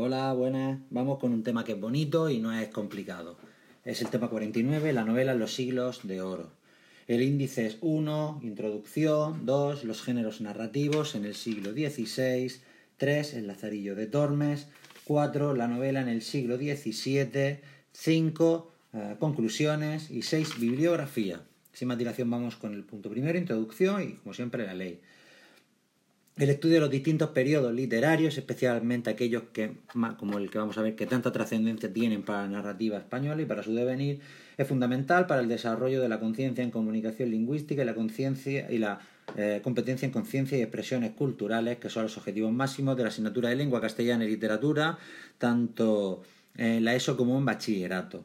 Hola, buenas. Vamos con un tema que es bonito y no es complicado. Es el tema 49, la novela Los siglos de oro. El índice es 1, introducción, 2, los géneros narrativos en el siglo XVI, 3, el Lazarillo de Tormes, 4, la novela en el siglo XVII, 5, eh, conclusiones y 6, bibliografía. Sin más dilación vamos con el punto primero, introducción y como siempre la ley. El estudio de los distintos periodos literarios, especialmente aquellos que, como el que vamos a ver, que tanta trascendencia tienen para la narrativa española y para su devenir, es fundamental para el desarrollo de la conciencia en comunicación lingüística y la conciencia y la eh, competencia en conciencia y expresiones culturales, que son los objetivos máximos de la asignatura de lengua castellana y literatura, tanto en la ESO como en bachillerato.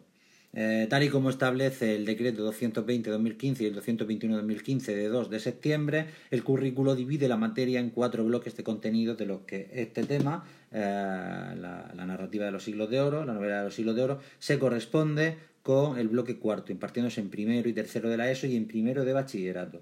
Eh, tal y como establece el decreto 220-2015 y el 221-2015 de 2 de septiembre, el currículo divide la materia en cuatro bloques de contenidos de los que este tema, eh, la, narrativa de los siglos de oro, la novela de los siglos de oro, se corresponde con el bloque cuarto, impartiéndose en primero y tercero de la ESO y en primero de bachillerato.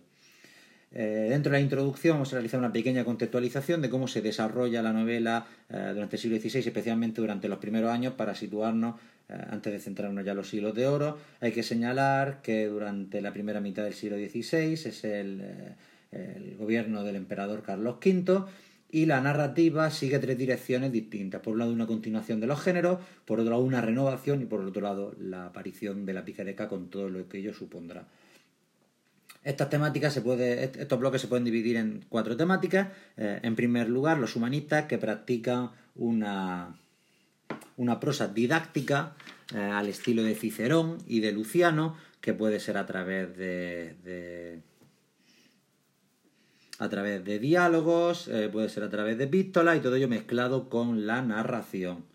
Eh, dentro de la introducción vamos a realizar una pequeña contextualización de cómo se desarrolla la novela durante el siglo XVI, especialmente durante los primeros años, para situarnos eh, antes de centrarnos ya en los siglos de oro, hay que señalar que durante la primera mitad del siglo XVI es el, eh, el gobierno del emperador Carlos V y la narrativa sigue tres direcciones distintas. Por un lado, una continuación de los géneros, por otro lado, una renovación y por otro lado, la aparición de la picareca con todo lo que ello supondrá. Estas temáticas se puede, estos bloques se pueden dividir en cuatro temáticas. Eh, en primer lugar, los humanistas que practican una, una prosa didáctica eh, al estilo de Cicerón y de Luciano, que puede ser a través de, a través de diálogos, eh, puede ser a través de epístolas y todo ello mezclado con la narración.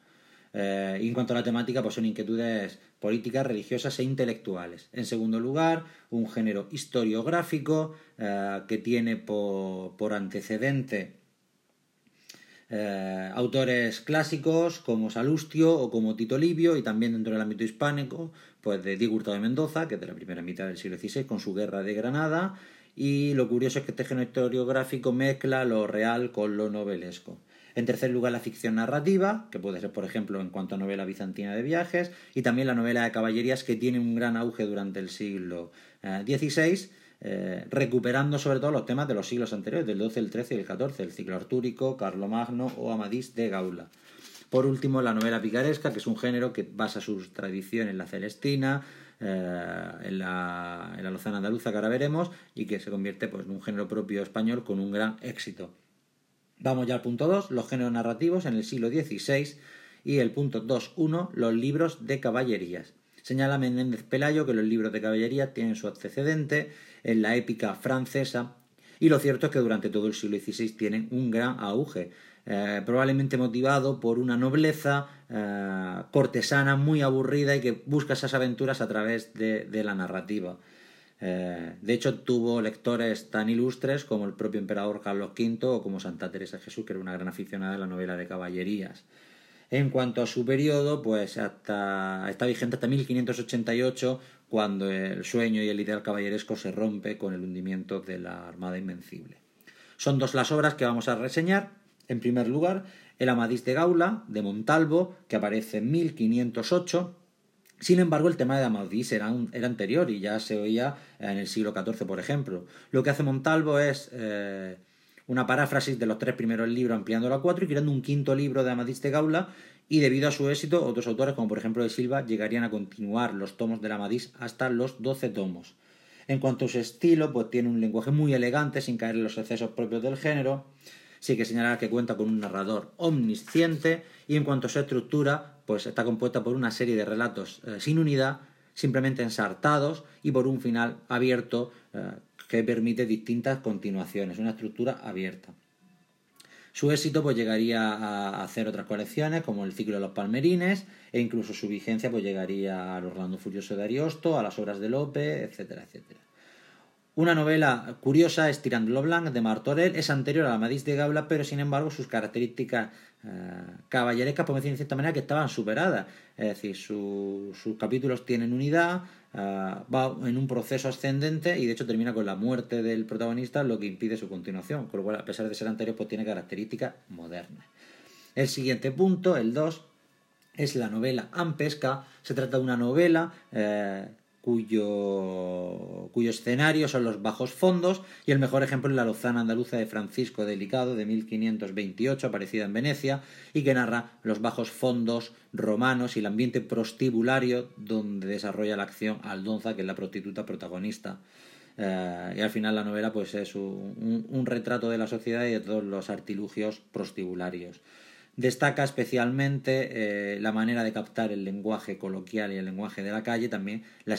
Eh, y en cuanto a la temática, pues son inquietudes políticas, religiosas e intelectuales. En segundo lugar, un género historiográfico que tiene por antecedente eh, autores clásicos como Salustio o como Tito Livio y también dentro del ámbito hispánico pues de Diego Hurtado de Mendoza que es de la primera mitad del siglo XVI con su Guerra de Granada y lo curioso es que este género historiográfico mezcla lo real con lo novelesco. En tercer lugar, la ficción narrativa, que puede ser, por ejemplo, en cuanto a novela bizantina de viajes, y también la novela de caballerías, que tiene un gran auge durante el siglo XVI, eh, eh, recuperando sobre todo los temas de los siglos anteriores, del XII, el XIII y el XIV, el ciclo artúrico, Carlomagno o Amadís de Gaula. Por último, la novela picaresca, que es un género que basa sus tradiciones en la celestina, eh, en, la, en, la, lozana andaluza que ahora veremos, y que se convierte pues, en un género propio español con un gran éxito. Vamos ya al punto 2, los géneros narrativos en el siglo XVI, y el punto 2.1, los libros de caballerías. Señala Menéndez Pelayo que los libros de caballería tienen su antecedente en la épica francesa y lo cierto es que durante todo el siglo XVI tienen un gran auge, eh, probablemente motivado por una nobleza eh, cortesana muy aburrida y que busca esas aventuras a través de, la narrativa. Eh, de hecho, tuvo lectores tan ilustres como el propio emperador Carlos V o como Santa Teresa Jesús, que era una gran aficionada de la novela de caballerías. En cuanto a su periodo, pues hasta, está vigente hasta 1588, cuando el sueño y el ideal caballeresco se rompe con el hundimiento de la Armada Invencible. Son dos las obras que vamos a reseñar. En primer lugar, El Amadís de Gaula, de Montalvo, que aparece en 1508. Sin embargo, el tema de Amadís era, anterior y ya se oía en el siglo XIV, por ejemplo. Lo que hace Montalvo es eh, una paráfrasis de los tres primeros libros ampliándolo a cuatro y creando un quinto libro de Amadís de Gaula y debido a su éxito otros autores como por ejemplo de Silva llegarían a continuar los tomos de Amadís hasta los doce tomos. En cuanto a su estilo, pues tiene un lenguaje muy elegante sin caer en los excesos propios del género. Sí que señalar que cuenta con un narrador omnisciente y en cuanto a su estructura, pues está compuesta por una serie de relatos eh, sin unidad, simplemente ensartados y por un final abierto eh, que permite distintas continuaciones, una estructura abierta. Su éxito pues llegaría a hacer otras colecciones como el ciclo de los palmerines e incluso su vigencia pues llegaría al Orlando Furioso de Ariosto, a las obras de Lope, etcétera, etcétera. Una novela curiosa es Tirando Blanc de Martorell, es anterior a la Madis de Gaula, pero sin embargo sus características eh, caballerescas, podemos decir de cierta manera, que estaban superadas. Es decir, sus capítulos tienen unidad, eh, va en un proceso ascendente y de hecho termina con la muerte del protagonista, lo que impide su continuación, con lo cual, a pesar de ser anterior, pues tiene características modernas. El siguiente punto, el 2, es la novela Ampesca. Se trata de una novela eh, cuyo, escenario son los bajos fondos y el mejor ejemplo es la Lozana andaluza de Francisco Delicado de 1528, aparecida en Venecia, y que narra los bajos fondos romanos y el ambiente prostibulario donde desarrolla la acción Aldonza, que es la prostituta protagonista. Eh, y al final la novela pues es un, un retrato de la sociedad y de todos los artilugios prostibularios. Destaca especialmente eh, la manera de captar el lenguaje coloquial y el lenguaje de la calle, también la,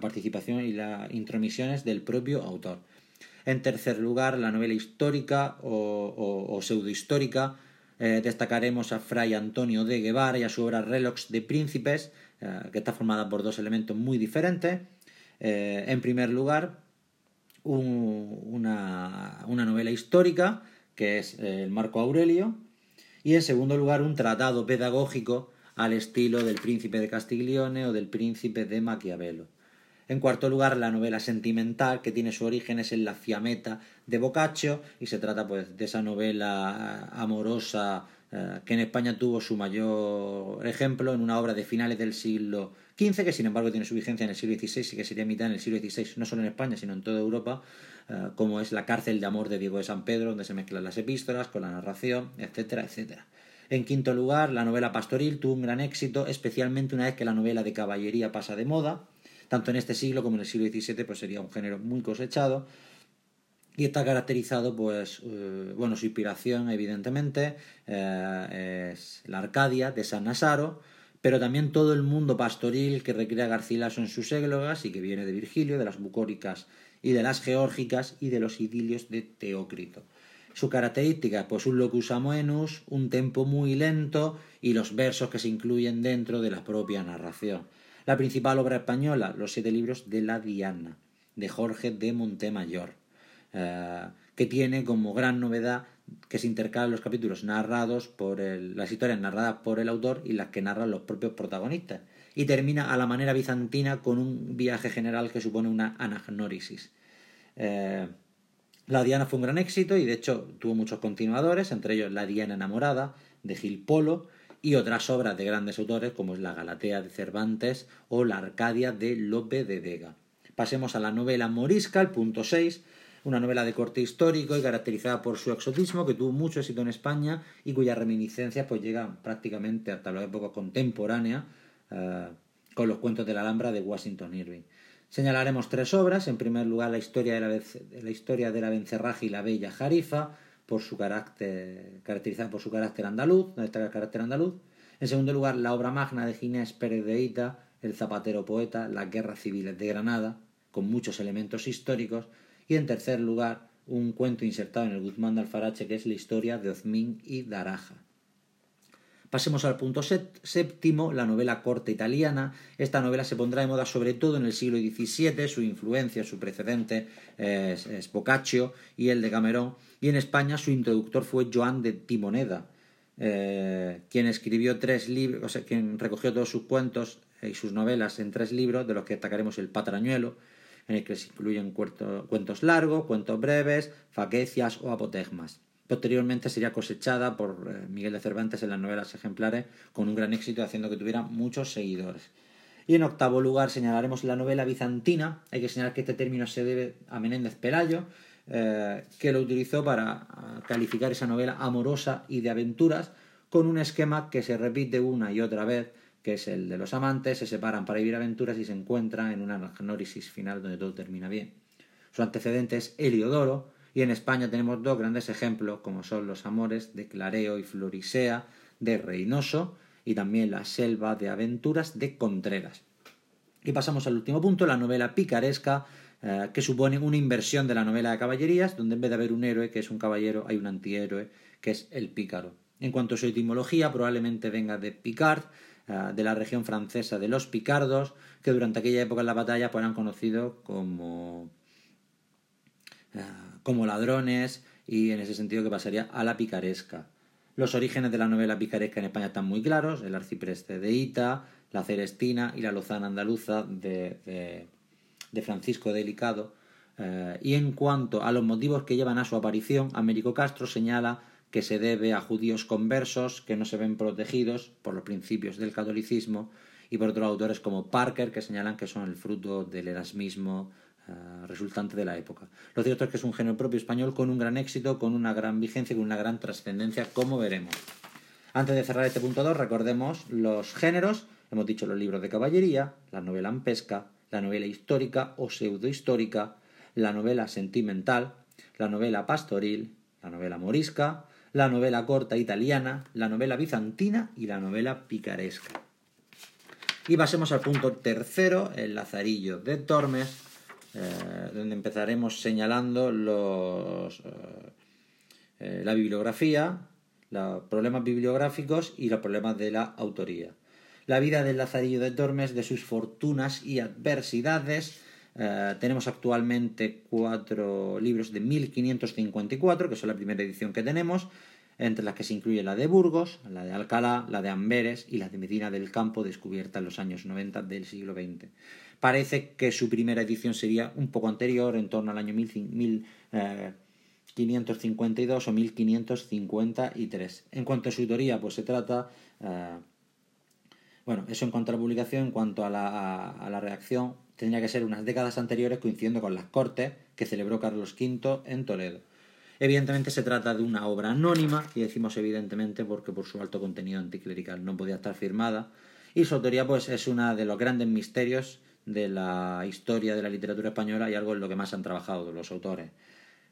participación y las intromisiones del propio autor. En tercer lugar, la novela histórica o, pseudohistórica. Eh, destacaremos a Fray Antonio de Guevara y a su obra Relox de Príncipes, eh, que está formada por dos elementos muy diferentes. en primer lugar, una, una novela histórica, que es el Marco Aurelio, y en segundo lugar un tratado pedagógico al estilo del príncipe de Castiglione o del príncipe de Maquiavelo. En cuarto lugar, la novela sentimental, que tiene sus orígenes en la Fiametta de Boccaccio, y se trata pues de esa novela amorosa eh, que en España tuvo su mayor ejemplo en una obra de finales del siglo XV, que sin embargo tiene su vigencia en el siglo XVI y que sería mitad en el siglo XVI, no solo en España, sino en toda Europa, eh, como es La cárcel de amor de Diego de San Pedro, donde se mezclan las epístolas con la narración, etcétera, etcétera. En quinto lugar, la novela pastoril tuvo un gran éxito, especialmente una vez que la novela de caballería pasa de moda, tanto en este siglo como en el siglo XVII, pues sería un género muy cosechado, y está caracterizado, pues, eh, bueno, su inspiración, evidentemente, eh, es la Arcadia de San Nasaro, pero también todo el mundo pastoril que recrea Garcilaso en sus églogas y que viene de Virgilio, de las bucóricas y de las geórgicas y de los idilios de Teócrito. Su característica, pues un locus amoenus, un tempo muy lento y los versos que se incluyen dentro de la propia narración. La principal obra española, los siete libros de la Diana, de Jorge de Montemayor, eh, que tiene como gran novedad que se intercalan los capítulos narrados por el, las historias narradas por el autor y las que narran los propios protagonistas, y termina a la manera bizantina con un viaje general que supone una anagnórisis. Eh, la Diana fue un gran éxito y de hecho tuvo muchos continuadores, entre ellos La Diana enamorada de Gil Polo y otras obras de grandes autores como es La Galatea de Cervantes o La Arcadia de Lope de Vega. Pasemos a la novela Morisca, el punto 6, una novela de corte histórico y caracterizada por su exotismo que tuvo mucho éxito en España y cuyas reminiscencias pues llegan prácticamente hasta la época contemporánea eh, con los cuentos de la Alhambra de Washington Irving. Señalaremos tres obras. En primer lugar, la historia de la, la historia de la Bencerraje y la Bella Jarifa, por su carácter, caracterizada por su carácter andaluz, donde carácter andaluz. En segundo lugar, la obra magna de Ginés Pérez de Ita, El zapatero poeta, Las guerras civiles de Granada, con muchos elementos históricos. Y en tercer lugar, un cuento insertado en el Guzmán de Alfarache, que es la historia de Ozmín y Daraja. Pasemos al punto séptimo, la novela corta italiana. Esta novela se pondrá de moda sobre todo en el siglo XVII, su influencia, su precedente es, Boccaccio y el de Camerón, y en España su introductor fue Joan de Timoneda, eh, quien escribió tres libros, o sea, quien recogió todos sus cuentos y sus novelas en tres libros, de los que destacaremos El Patrañuelo, en el que se incluyen cuentos largos, cuentos breves, faquecias o apotegmas. Posteriormente sería cosechada por eh, Miguel de Cervantes en las novelas ejemplares con un gran éxito, haciendo que tuviera muchos seguidores. Y en octavo lugar señalaremos la novela bizantina. Hay que señalar que este término se debe a Menéndez Pelayo, eh, que lo utilizó para ah, calificar esa novela amorosa y de aventuras, con un esquema que se repite una y otra vez, que es el de los amantes, se separan para vivir aventuras y se encuentran en una anagnórisis final donde todo termina bien. Su antecedente es Heliodoro, y en España tenemos dos grandes ejemplos, como son los amores de Clareo y Florisea de Reynoso y también la selva de aventuras de Contreras. Y pasamos al último punto, la novela picaresca, eh, que supone una inversión de la novela de caballerías, donde en vez de haber un héroe que es un caballero, hay un antihéroe que es el pícaro. En cuanto a su etimología, probablemente venga de Picard, eh, de la región francesa de los picardos, que durante aquella época en la batalla pues, eran conocidos como eh, como ladrones y en ese sentido que pasaría a la picaresca. Los orígenes de la novela picaresca en España están muy claros, el arcipreste de Ita, la Celestina y la Lozana andaluza de, de, Francisco Delicado. Eh, y en cuanto a los motivos que llevan a su aparición, Américo Castro señala que se debe a judíos conversos que no se ven protegidos por los principios del catolicismo y por otros autores como Parker que señalan que son el fruto del erasmismo eh, resultante de la época. Lo cierto es que es un género propio español con un gran éxito, con una gran vigencia y con una gran trascendencia, como veremos. Antes de cerrar este punto 2, recordemos los géneros. Hemos dicho los libros de caballería, la novela en pesca, la novela histórica o pseudohistórica, la novela sentimental, la novela pastoril, la novela morisca, la novela corta italiana, la novela bizantina y la novela picaresca. Y pasemos al punto tercero, el Lazarillo de Tormes, eh, donde empezaremos señalando los, eh, eh, la bibliografía, los problemas bibliográficos y los problemas de la autoría. La vida del Lazarillo de Tormes, de sus fortunas y adversidades. tenemos actualmente cuatro libros de 1554, que son la primera edición que tenemos, entre las que se incluye la de Burgos, la de Alcalá, la de Amberes y la de Medina del Campo, descubierta en los años 90 del siglo XX. Parece que su primera edición sería un poco anterior, en torno al año 1552 eh, o 1553. En cuanto a su autoría, pues se trata... Eh, bueno, eso en cuanto a la publicación, en cuanto a la, a la reacción, tendría que ser unas décadas anteriores coincidiendo con las cortes que celebró Carlos V en Toledo. Evidentemente se trata de una obra anónima, y decimos evidentemente porque por su alto contenido anticlerical no podía estar firmada, y su autoría pues es uno de los grandes misterios de la historia de la literatura española y algo en lo que más han trabajado los autores.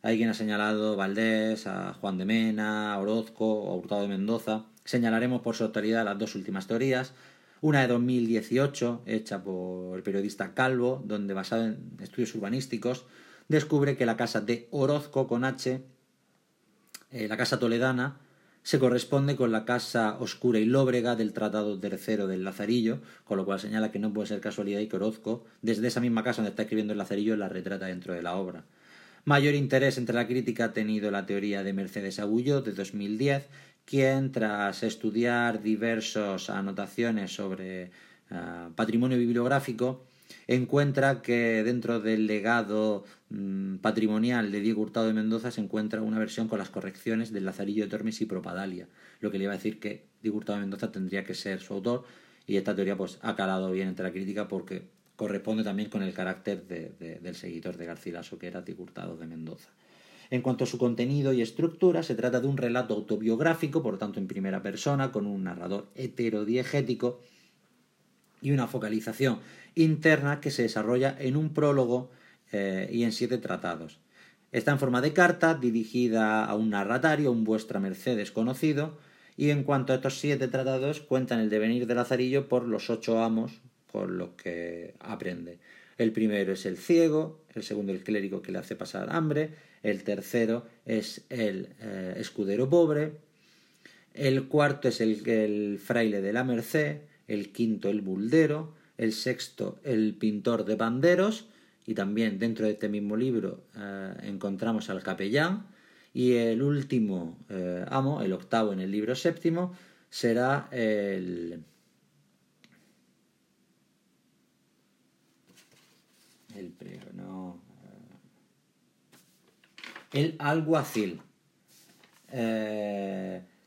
Hay quien ha señalado Valdés, a Juan de Mena, Orozco a Hurtado de Mendoza. Señalaremos por su autoridad las dos últimas teorías. Una de 2018, hecha por el periodista Calvo, donde basada en estudios urbanísticos, descubre que la casa de Orozco con H, eh, la casa toledana, se corresponde con la casa oscura y lóbrega del Tratado Tercero del Lazarillo, con lo cual señala que no puede ser casualidad y que Orozco, desde esa misma casa donde está escribiendo el Lazarillo, la retrata dentro de la obra. Mayor interés entre la crítica ha tenido la teoría de Mercedes Agullo de 2010, quien, tras estudiar diversas anotaciones sobre ah, patrimonio bibliográfico, encuentra que dentro del legado mm, patrimonial de Diego Hurtado de Mendoza se encuentra una versión con las correcciones del Lazarillo de Tormes y Propadalia, lo que le iba a decir que Diego Hurtado de Mendoza tendría que ser su autor y esta teoría pues ha calado bien entre la crítica porque corresponde también con el carácter del seguidor de Garcilaso que era Diego Hurtado de Mendoza. En cuanto a su contenido y estructura, se trata de un relato autobiográfico, por lo tanto en primera persona, con un narrador heterodiegético y una focalización interna que se desarrolla en un prólogo eh, y en siete tratados. Está en forma de carta dirigida a un narratario, un vuestra merced desconocido, y en cuanto a estos siete tratados cuentan el devenir de Lazarillo por los ocho amos por lo que aprende. El primero es el ciego, el segundo el clérigo que le hace pasar hambre, el tercero es el eh, escudero pobre, el cuarto es el, el fraile de la merced, el quinto el buldero, el sexto el pintor de banderos y también dentro de este mismo libro eh, encontramos al capellán y el último eh, amo, el octavo en el libro séptimo, será el, el no, eh, el alguacil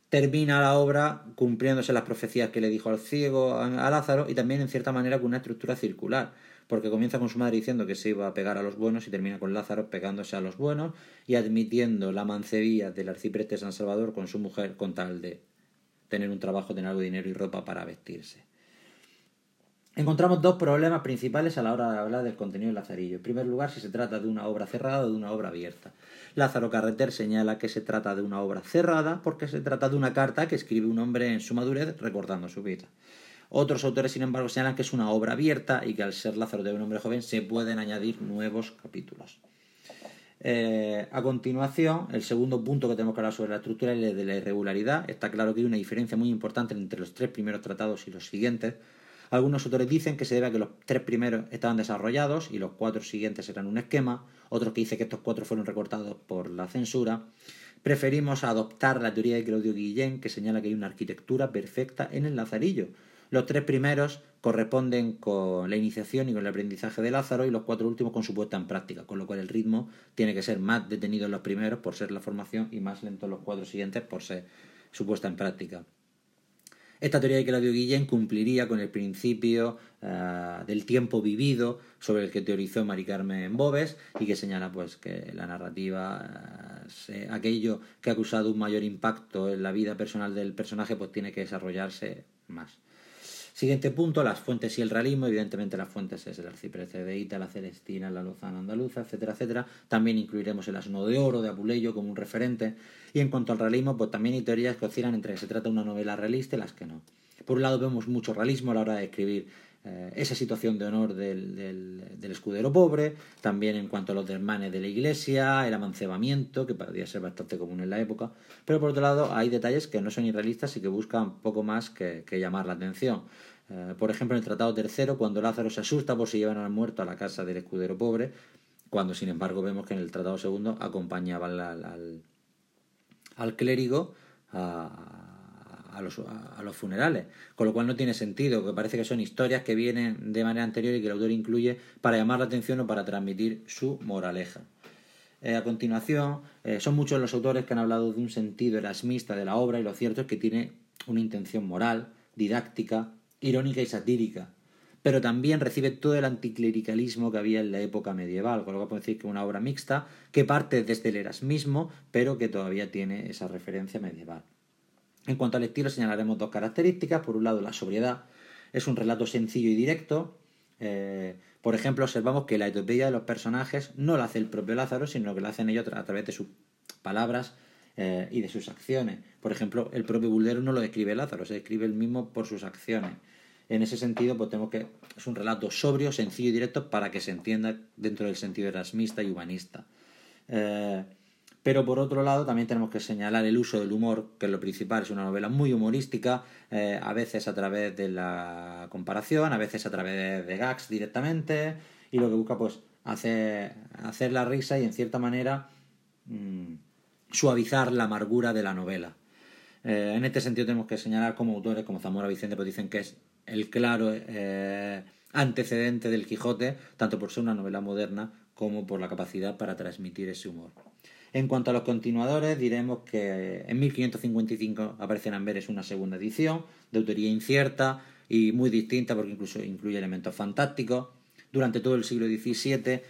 termina la obra cumpliéndose las profecías que le dijo al ciego a Lázaro y también en cierta manera con una estructura circular, porque comienza con su madre diciendo que se iba a pegar a los buenos y termina con Lázaro pegándose a los buenos y admitiendo la mancebía del arcipreste San Salvador con su mujer con tal de tener un trabajo, tener algo de dinero y ropa para vestirse. Encontramos dos problemas principales a la hora de hablar del contenido del Lazarillo. En primer lugar, si se trata de una obra cerrada o de una obra abierta. Lázaro Carreter señala que se trata de una obra cerrada porque se trata de una carta que escribe un hombre en su madurez recordando su vida. Otros autores, sin embargo, señalan que es una obra abierta y que al ser Lázaro de un hombre joven se pueden añadir nuevos capítulos. Eh, a continuación, el segundo punto que tenemos que hablar sobre la estructura es el de la irregularidad. Está claro que hay una diferencia muy importante entre los tres primeros tratados y los siguientes algunos autores dicen que se debe a que los tres primeros estaban desarrollados y los cuatro siguientes eran un esquema, otros que dicen que estos cuatro fueron recortados por la censura. Preferimos adoptar la teoría de Claudio Guillén, que señala que hay una arquitectura perfecta en el Lazarillo, Los tres primeros corresponden con la iniciación y con el aprendizaje de Lázaro y los cuatro últimos con su puesta en práctica, con lo cual el ritmo tiene que ser más detenido en los primeros por ser la formación y más lento en los cuatro siguientes por ser su puesta en práctica. Esta teoría de Claudio Guillén cumpliría con el principio eh, del tiempo vivido sobre el que teorizó Mari Carmen Bobes y que señala pues que la narrativa, eh, aquello que ha causado un mayor impacto en la vida personal del personaje, pues tiene que desarrollarse más. Siguiente punto, las fuentes y el realismo. Evidentemente las fuentes es el arcipreste de Ita, la Celestina, la Lozana andaluza, etcétera, etcétera. También incluiremos el asno de oro de Apuleyo como un referente. Y en cuanto al realismo, pues también hay teorías que oscilan entre que se trata de una novela realista y las que no. Por un lado vemos mucho realismo a la hora de escribir eh, esa situación de honor del, del, escudero pobre, también en cuanto a los desmanes de la iglesia, el amancebamiento, que podría ser bastante común en la época, pero por otro lado hay detalles que no son irrealistas y que buscan poco más que llamar la atención. Eh, por ejemplo, en el Tratado Tercero, cuando Lázaro se asusta por si llevan al muerto a la casa del escudero pobre, cuando sin embargo vemos que en el Tratado Segundo acompañaban al, al, clérigo a, a, los, funerales, con lo cual no tiene sentido, que parece que son historias que vienen de manera anterior y que el autor incluye para llamar la atención o para transmitir su moraleja. Eh, a continuación, eh, son muchos los autores que han hablado de un sentido erasmista de la obra y lo cierto es que tiene una intención moral, didáctica, irónica y satírica, pero también recibe todo el anticlericalismo que había en la época medieval, con lo que podemos decir que es una obra mixta que parte desde el erasmismo, pero que todavía tiene esa referencia medieval. En cuanto al estilo, señalaremos dos características. Por un lado, la sobriedad. Es un relato sencillo y directo. Eh, por ejemplo, observamos que la epopeya de los personajes no la hace el propio Lázaro, sino que la hacen ellos a través de sus palabras eh, y de sus acciones. Por ejemplo, el propio Buldero no lo describe Lázaro, se describe el mismo por sus acciones. En ese sentido, pues tenemos que es un relato sobrio, sencillo y directo para que se entienda dentro del sentido erasmista y humanista. Eh, pero por otro lado, también tenemos que señalar el uso del humor, que es lo principal, es una novela muy humorística, eh, a veces a través de la comparación, a veces a través de, gags directamente, y lo que busca, pues, hacer, hacer la risa y en cierta manera. Mm, suavizar la amargura de la novela. Eh, en este sentido tenemos que señalar como autores como Zamora Vicente pues dicen que es el claro eh, antecedente del Quijote, tanto por ser una novela moderna como por la capacidad para transmitir ese humor. En cuanto a los continuadores, diremos que en 1555 aparece en Amberes una segunda edición, de autoría incierta y muy distinta porque incluso incluye elementos fantásticos. Durante todo el siglo XVII,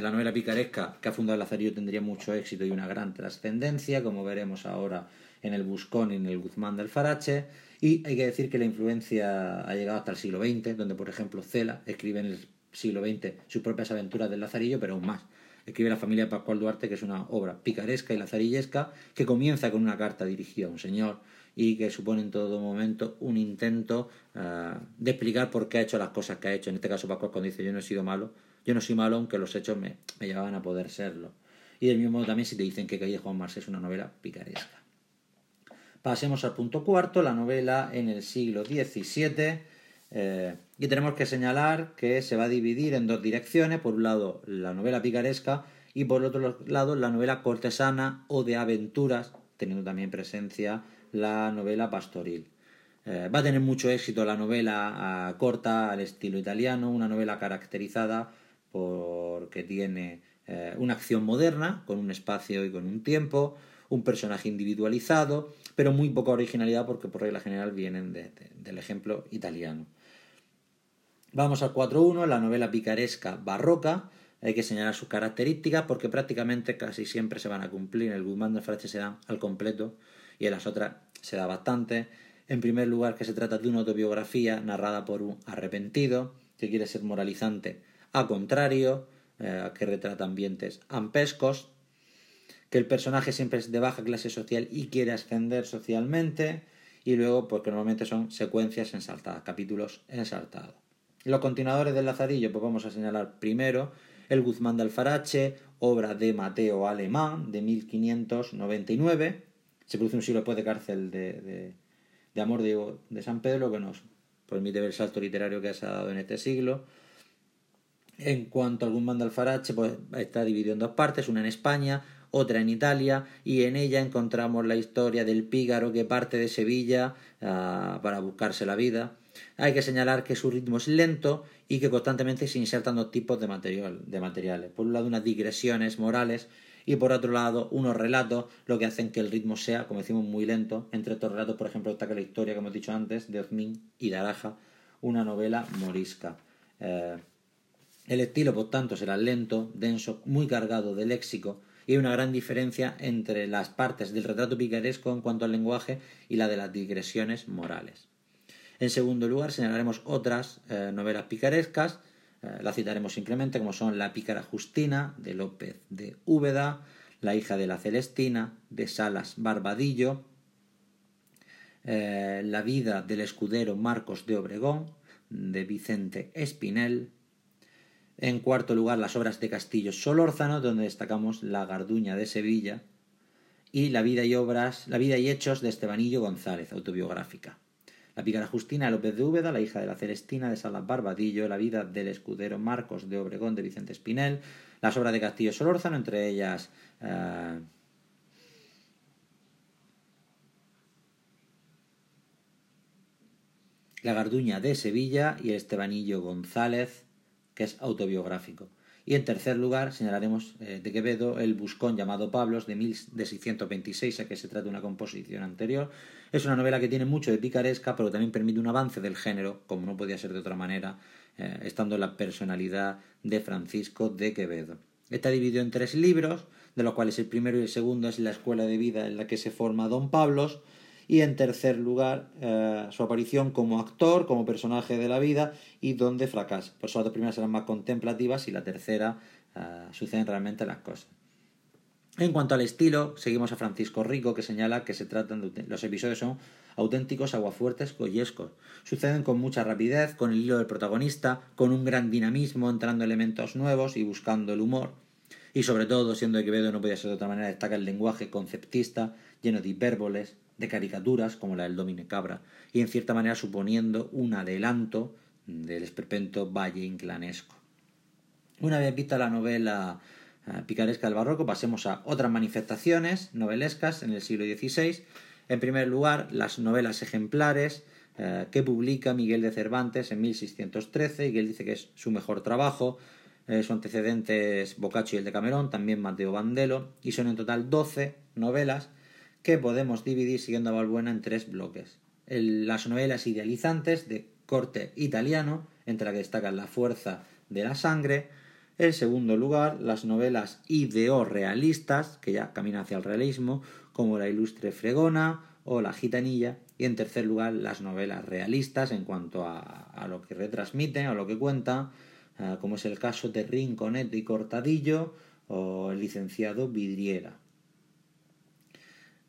la novela picaresca que ha fundado el Lazarillo tendría mucho éxito y una gran trascendencia, como veremos ahora en el Buscón y en el Guzmán del Farache. Y hay que decir que la influencia ha llegado hasta el siglo XX, donde, por ejemplo, Cela escribe en el siglo XX sus propias aventuras del Lazarillo, pero aún más. Escribe La familia de Pascual Duarte, que es una obra picaresca y lazarillesca, que comienza con una carta dirigida a un señor y que supone en todo momento un intento eh, de explicar por qué ha hecho las cosas que ha hecho. En este caso, Pascual cuando dice yo no he sido malo, yo no soy malo aunque los hechos me, me llevaban a poder serlo. Y del mismo modo también si te dicen que Calle Juan Mars es una novela picaresca. Pasemos al punto cuarto, la novela en el siglo XVII. Eh, y tenemos que señalar que se va a dividir en dos direcciones. Por un lado, la novela picaresca y por otro lado, la novela cortesana o de aventuras, teniendo también presencia la novela pastoril. Eh, va a tener mucho éxito la novela ah, corta al estilo italiano, una novela caracterizada porque tiene eh, una acción moderna, con un espacio y con un tiempo, un personaje individualizado, pero muy poca originalidad porque por regla general vienen del ejemplo italiano. Vamos al 4.1, la novela picaresca barroca. Hay que señalar sus características porque prácticamente casi siempre se van a cumplir. En el Guzmán de Frache se dan al completo y en las otras se da bastante. En primer lugar, que se trata de una autobiografía narrada por un arrepentido que quiere ser moralizante, a contrario, eh, que retrata ambientes ampescos, que el personaje siempre es de baja clase social y quiere ascender socialmente, y luego, porque normalmente son secuencias ensaltadas, capítulos ensaltados. Los continuadores del Lazarillo, pues vamos a señalar primero el Guzmán de Alfarache, obra de Mateo Alemán, de 1599, se produce un siglo después de cárcel de, amor de, de, San Pedro, que nos permite ver el salto literario que se ha dado en este siglo. En cuanto al Guzmán de Alfarache, pues está dividido en dos partes, una en España, otra en Italia, y en ella encontramos la historia del pígaro que parte de Sevilla ah, para buscarse la vida Hay que señalar que su ritmo es lento y que constantemente se insertan dos tipos de, material, de materiales. Por un lado, unas digresiones morales y por otro lado, unos relatos, lo que hacen que el ritmo sea, como decimos, muy lento. Entre estos relatos, por ejemplo, destaca la historia que hemos dicho antes de Ozmín y Daraja, una novela morisca. Eh, el estilo, por tanto, será lento, denso, muy cargado de léxico y hay una gran diferencia entre las partes del retrato picaresco en cuanto al lenguaje y la de las digresiones morales. En segundo lugar, señalaremos otras eh, novelas picarescas, eh, las citaremos simplemente como son La pícara Justina de López de Úbeda, La hija de la Celestina de Salas Barbadillo, La vida del escudero Marcos de Obregón de Vicente Espinel, en cuarto lugar, las obras de Castillo Solórzano, donde destacamos La Garduña de Sevilla y La vida y obras, La vida y hechos de Estebanillo González, autobiográfica. La pícara Justina López de Úbeda, la hija de la Celestina de Salas Barbadillo, la vida del escudero Marcos de Obregón de Vicente Espinel, las obras de Castillo Solórzano, entre ellas eh, La Garduña de Sevilla y el Estebanillo González, que es autobiográfico. Y en tercer lugar señalaremos eh, de Quevedo el Buscón llamado Pablos de, 1626, a que se trata una composición anterior. Es una novela que tiene mucho de picaresca, pero también permite un avance del género, como no podía ser de otra manera, eh, estando la personalidad de Francisco de Quevedo. Está dividido en tres libros, de los cuales el primero y el segundo es la escuela de vida en la que se forma Don Pablos, y en tercer lugar eh, su aparición como actor, como personaje de la vida y donde fracasa. Por eso las dos primeras serán más contemplativas y la tercera eh, suceden realmente las cosas. En cuanto al estilo, seguimos a Francisco Rico que señala que se tratan de, los episodios son auténticos aguafuertes goyescos. Suceden con mucha rapidez, con el hilo del protagonista, con un gran dinamismo, entrando elementos nuevos y buscando el humor. Y sobre todo, siendo de Quevedo no podía ser de otra manera, destaca el lenguaje conceptista, lleno de hipérboles, de caricaturas como la del Domine Cabra, y en cierta manera suponiendo un adelanto del esperpento valle inclanesco. Una vez vista la novela eh, picaresca del barroco, pasemos a otras manifestaciones novelescas en el siglo XVI. En primer lugar, las novelas ejemplares eh, que publica Miguel de Cervantes en 1613 y que él dice que es su mejor trabajo. Eh, su antecedente es Boccaccio y el de Camerón, también Mateo Bandelo, y son en total 12 novelas que podemos dividir siguiendo a Balbuena en tres bloques. las novelas idealizantes de corte italiano, entre las que destacan La fuerza de la sangre. En segundo lugar, las novelas ideorrealistas, que ya caminan hacia el realismo, como La ilustre fregona o La gitanilla. Y en tercer lugar, las novelas realistas en cuanto a, lo que retransmiten o lo que cuentan, eh, como es el caso de Rinconet y Cortadillo o El licenciado Vidriera.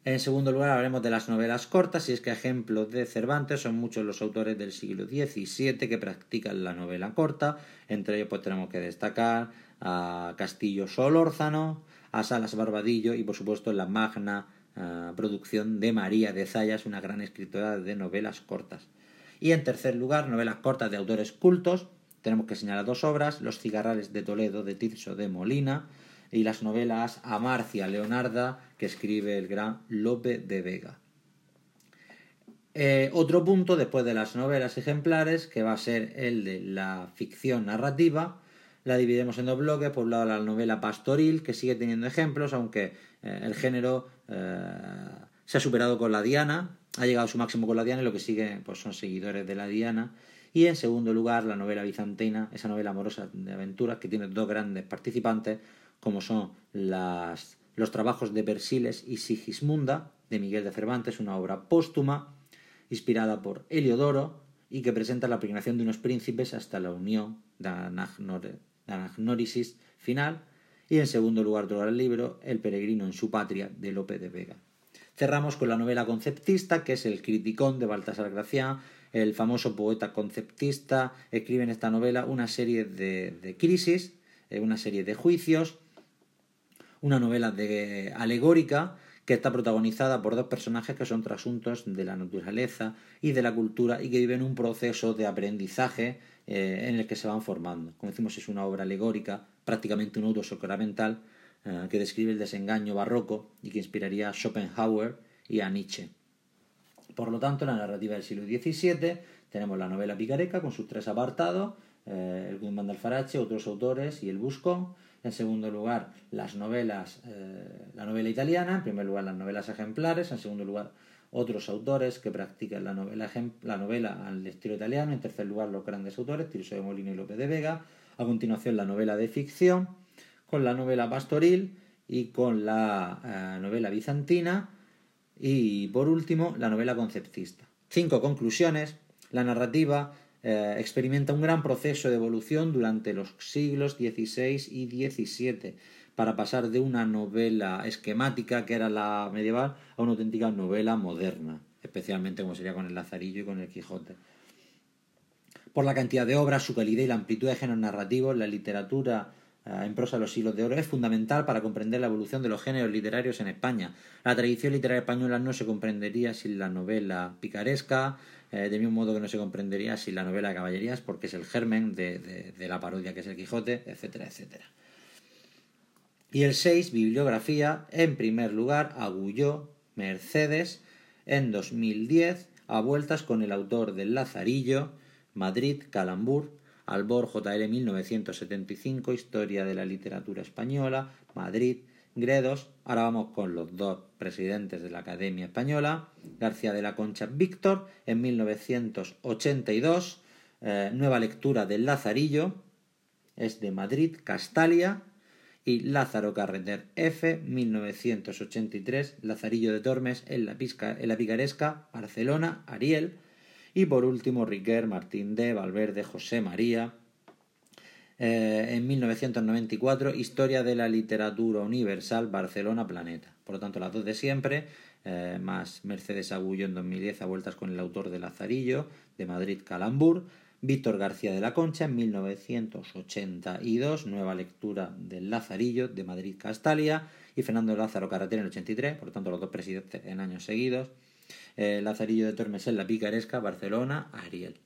En segundo lugar, hablaremos de las novelas cortas, y es que ejemplos de Cervantes son muchos los autores del siglo XVII que practican la novela corta. Entre ellos, pues tenemos que destacar a Castillo Solórzano, a Salas Barbadillo y, por supuesto, la magna eh, producción de María de Zayas, una gran escritora de novelas cortas. Y en tercer lugar, novelas cortas de autores cultos. Tenemos que señalar dos obras: Los cigarrales de Toledo de Tirso de Molina y las novelas Amarcia Leonarda que escribe el gran Lope de Vega. Eh, otro punto, después de las novelas ejemplares, que va a ser el de la ficción narrativa, la dividimos en dos bloques. Por un lado, la novela pastoril, que sigue teniendo ejemplos, aunque eh, el género eh, se ha superado con la Diana, ha llegado a su máximo con la Diana y lo que sigue pues, son seguidores de la Diana. Y en segundo lugar, la novela bizantina, esa novela amorosa de aventuras que tiene dos grandes participantes, como son los trabajos de Persiles y Sigismunda, de Miguel de Cervantes, una obra póstuma, inspirada por Heliodoro, y que presenta la peregrinación de unos príncipes hasta la unión de Anagnorisis final, y en segundo lugar del libro El peregrino en su patria, de Lope de Vega. Cerramos con la novela conceptista, que es el criticón de Baltasar Gracián, el famoso poeta conceptista, escribe en esta novela una serie de, de crisis, eh, una serie de juicios, una novela de, alegórica que está protagonizada por dos personajes que son trasuntos de la naturaleza y de la cultura y que viven un proceso de aprendizaje eh, en el que se van formando. Como decimos, es una obra alegórica, prácticamente un auto sacramental, eh, que describe el desengaño barroco y que inspiraría a Schopenhauer y a Nietzsche. Por lo tanto, en la narrativa del siglo XVII tenemos la novela picaresca con sus tres apartados, eh, el Guzmán de Alfarache, otros autores y el Buscón. En segundo lugar, las novelas, eh, la novela italiana. En primer lugar, las novelas ejemplares. En segundo lugar, otros autores que practican la novela, la novela al estilo italiano. En tercer lugar, los grandes autores, Tirso de Molina y López de Vega. A continuación, la novela de ficción, con la novela pastoril y con la eh, novela bizantina. Y por último, la novela conceptista. Cinco conclusiones. La narrativa eh, experimenta un gran proceso de evolución durante los siglos XVI y XVII para pasar de una novela esquemática que era la medieval a una auténtica novela moderna, especialmente como sería con el Lazarillo y con el Quijote. Por la cantidad de obras, su calidad y la amplitud de géneros narrativos, la literatura en prosa de los siglos de oro es fundamental para comprender la evolución de los géneros literarios en España. La tradición literaria española no se comprendería sin la novela picaresca, eh, de mismo modo que no se comprendería sin la novela de caballerías, porque es el germen de, la parodia que es el Quijote, etcétera, etcétera. Y el 6, bibliografía, en primer lugar, Agulló, Mercedes, en 2010, a vueltas con el autor del Lazarillo, Madrid, Calambur, Albor JL 1975, Historia de la Literatura Española, Madrid, Gredos. Ahora vamos con los dos presidentes de la Academia Española. García de la Concha Víctor en 1982. Eh, nueva lectura del Lazarillo. Es de Madrid, Castalia. Y Lázaro Carreter F, 1983. Lazarillo de Tormes en la, en la Picaresca, Barcelona, Ariel. Y por último, Riquer, Martín de Valverde, José María, eh, en 1994, Historia de la Literatura Universal, Barcelona Planeta. Por lo tanto, las dos de siempre, eh, más Mercedes Agullo en 2010 a vueltas con el autor de Lazarillo, de Madrid Calambur, Víctor García de la Concha en 1982, nueva lectura del Lazarillo, de Madrid Castalia, y Fernando Lázaro Carretera en el 83, por lo tanto los dos presidentes en años seguidos, eh, Lazarillo de Tormes en la Picaresca, Barcelona, Ariel.